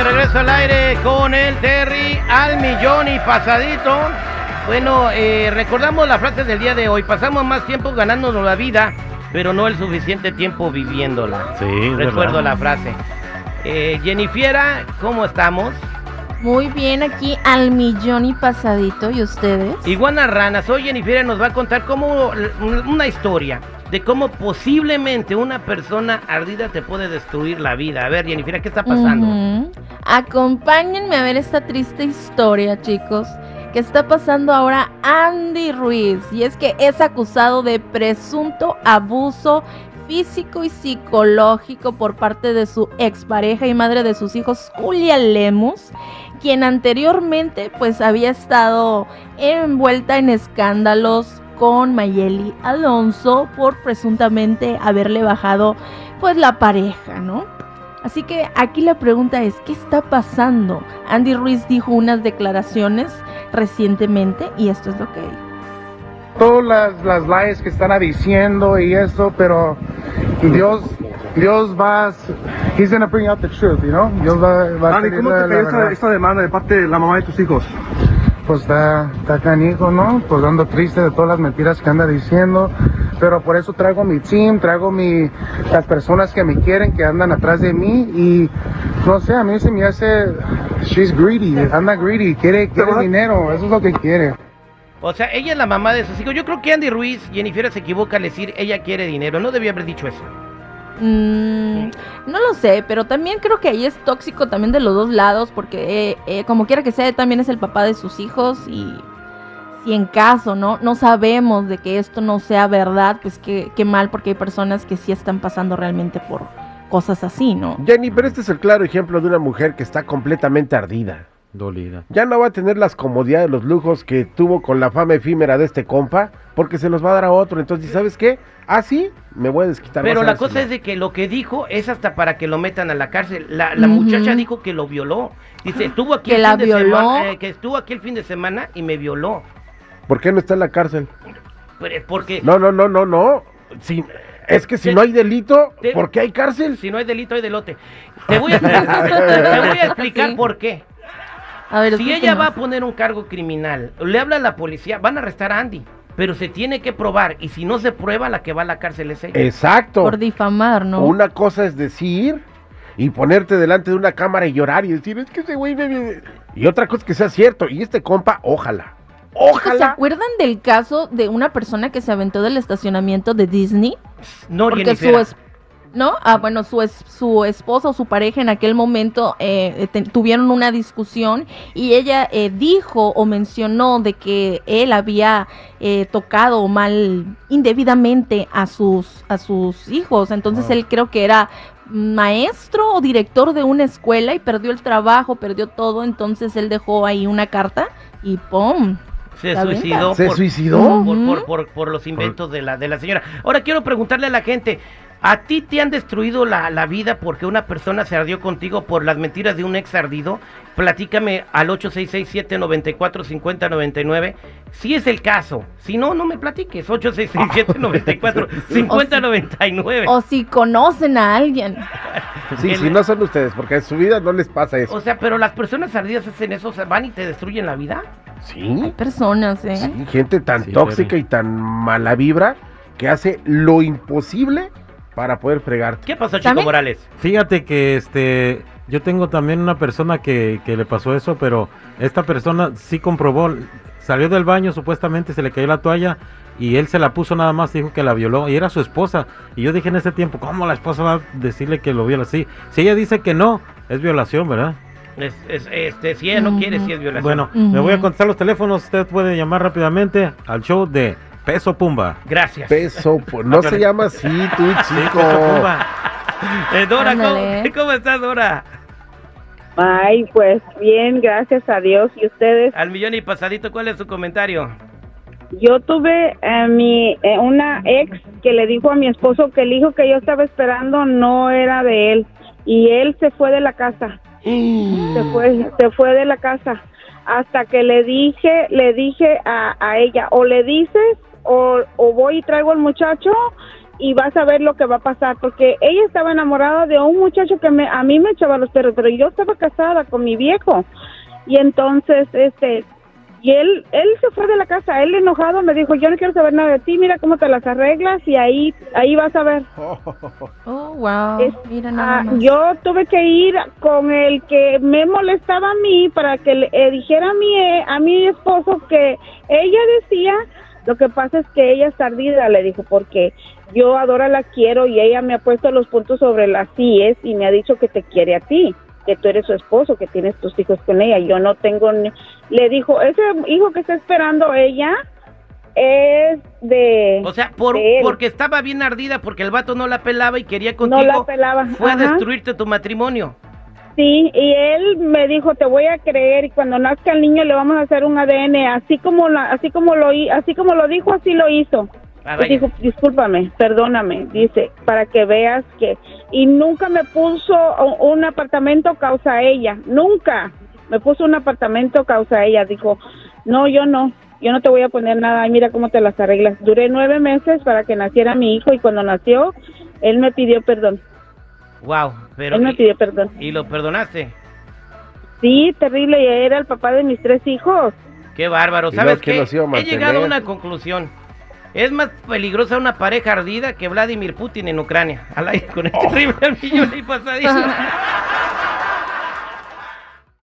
De regreso al aire con el Terry al millón y pasadito. Bueno, eh, recordamos la frase del día de hoy. Pasamos más tiempo ganándonos la vida, pero no el suficiente tiempo viviéndola. Sí, Recuerdo la frase. Eh, Jennifiera, ¿cómo estamos? Muy bien, aquí al millón y pasadito. ¿Y ustedes? Iguana Rana, soy Jennifiera nos va a contar cómo una historia de cómo posiblemente una persona ardida te puede destruir la vida. A ver, Jennifer, ¿qué está pasando? Acompáñenme a ver esta triste historia, chicos. Que está pasando ahora Andy Ruiz. Y es que es acusado de presunto abuso físico y psicológico por parte de su expareja y madre de sus hijos, Julia Lemus, quien anteriormente pues había estado envuelta en escándalos con Mayeli Alonso por presuntamente haberle bajado pues la pareja, ¿no? Así que aquí la pregunta es, ¿qué está pasando? Andy Ruiz dijo unas declaraciones recientemente y esto es lo que dijo. todas las, las lies que están diciendo y eso, pero Dios, Dios va, a- He's gonna bring out the truth, you know? Dios va, va a Andy, salir ¿cómo la- te cayó esta, esta demanda de parte de la mamá de tus hijos? Pues está, está canijo, ¿no? Pues ando triste de todas las mentiras que anda diciendo, pero por eso traigo mi team, traigo mi, las personas que me quieren, que andan atrás de mí y no sé, a mí se me hace, she's greedy, anda greedy, quiere, quiere dinero, eso es lo que quiere. O sea, ella es la mamá de sus hijos. Yo creo que Andy Ruiz, Jennifer se equivoca al decir ella quiere dinero. No debía haber dicho eso. Mm, no lo sé, pero también creo que ahí es tóxico también de los dos lados, porque eh, eh, como quiera que sea, también es el papá de sus hijos y si en caso, ¿no? No sabemos de que esto no sea verdad, pues qué, qué mal, porque hay personas que sí están pasando realmente por cosas así, ¿no? Jenny, pero este es el claro ejemplo de una mujer que está completamente ardida. Dolida. Ya no va a tener las comodidades, los lujos que tuvo con la fama efímera de este compa, porque se los va a dar a otro. Entonces, ¿sabes qué? Ah, sí, me voy a desquitar. Pero la cosa es de que lo que dijo es hasta para que lo metan a la cárcel. La, muchacha dijo que lo violó. Dice, estuvo aquí Que el la fin de violó. semana, eh, que estuvo aquí el fin de semana y me violó. ¿Por qué no está en la cárcel? Porque No, no, no, no, no. Si- es que si Te- no hay delito, te- ¿por qué hay cárcel? si no hay delito hay delote. Te voy a, te voy a explicar Sí. por qué. A ver, Si ella va a poner un cargo criminal, le habla a la policía, van a arrestar a Andy. Pero se tiene que probar. Y si no se prueba, la que va a la cárcel es ella. Exacto. por difamar, ¿no? Una cosa es decir y ponerte delante de una cámara y llorar y decir, es que ese güey me... me-". Y otra cosa es que sea cierto. Y este compa, ojalá. Chicos, ¿Se Ojalá. acuerdan del caso de una persona que se aventó del estacionamiento de Disney? No, Porque su es- ¿no? Ah, bueno, su, es, su esposa o su pareja en aquel momento eh, te- tuvieron una discusión y ella eh, dijo o mencionó de que él había eh, tocado mal indebidamente a sus, a sus hijos. Entonces Wow. él creo que era maestro o director de una escuela y perdió el trabajo, perdió todo. Entonces él dejó ahí una carta y ¡pum! Se ¿La suicidó. ¿Se por- suicidó? por, por- por los inventos de la, de la señora. Ahora quiero preguntarle a la gente, ¿a ti te han destruido la, la vida porque una persona se ardió contigo por las mentiras de un ex ardido? Platícame al 866-794-5099 si es el caso. Si no, no me platiques. 866-794-5099. O si conocen a alguien. Sí, El- si no son ustedes, porque en su vida no les pasa eso. O sea, pero las personas ardidas hacen eso, o sea, van y te destruyen la vida. Sí, Personas, ¿eh? sí, gente tan Sí, tóxica y tan mala vibra que hace lo imposible para poder fregarte. ¿Qué pasó, Chico ¿También? Morales? Fíjate que este yo tengo también una persona que, que le pasó eso, pero esta persona sí comprobó, salió del baño, supuestamente se le cayó la toalla y él se la puso nada más, dijo que la violó y era su esposa. Y yo dije en ese tiempo, ¿cómo la esposa va a decirle que lo viola? Sí, si ella dice que no, es violación, ¿verdad? Es- es- este, si ella no quiere, si es violación. Bueno, Ujú. me voy a contestar los teléfonos, usted puede llamar rápidamente al show de Peso Pumba. Gracias. Peso, pues, no se llama así, tú, Sí, chico. Peso Pumba. Eh, Dora, ¿cómo. ¿cómo estás, Dora? Ay, pues bien, gracias a Dios. ¿Y ustedes? Al millón y pasadito, ¿cuál es su comentario? Yo tuve a mi, eh, una ex que le dijo a mi esposo que el hijo que yo estaba esperando no era de él y él se fue de la casa. Se fue, se fue de la casa hasta que le dije, le dije a, a ella, o le dices o, o voy y traigo al muchacho y vas a ver lo que va a pasar, porque ella estaba enamorada de un muchacho que me, a mí me echaba los perros, pero yo estaba casada con mi viejo. Y entonces, este, y él, él se fue de la casa, él enojado me dijo, yo no quiero saber nada de ti, mira cómo te las arreglas y ahí, ahí vas a ver. Oh, wow. Es- Mira nada Ah, yo tuve que ir con el que me molestaba a mí para que le eh, dijera a mi, eh, a mi esposo que ella decía, lo que pasa es que ella es tardida, le dijo, porque yo a Dora la quiero y ella me ha puesto los puntos sobre las IES y me ha dicho que te quiere a ti, que tú eres su esposo, que tienes tus hijos con ella. Yo no tengo, ni- le dijo, ese hijo que está esperando ella es de... O sea, por, porque estaba bien ardida, porque el vato no la pelaba y quería no contigo. la pelaba. Fue a destruirte tu matrimonio. Sí, y él me dijo, te voy a creer y cuando nazca el niño le vamos a hacer un ADN, así como la, así como lo así como lo dijo, así lo hizo. Ah, Y dijo, discúlpame, perdóname, dice, para que veas que y nunca me puso un apartamento causa ella, nunca me puso un apartamento causa ella, dijo, no, yo no, yo no te voy a poner nada, ay, mira cómo te las arreglas. Duré nueve meses para que naciera mi hijo y cuando nació, él me pidió perdón, Wow, pero él me y, pidió perdón. y lo perdonaste. Sí, terrible, y era el papá de mis tres hijos. Qué bárbaro. ¿Y ¿Sabes qué? He llegado a una conclusión. Es más peligrosa una pareja ardida que Vladimir Putin en Ucrania. Al aire con el terrible al millón y pasadito.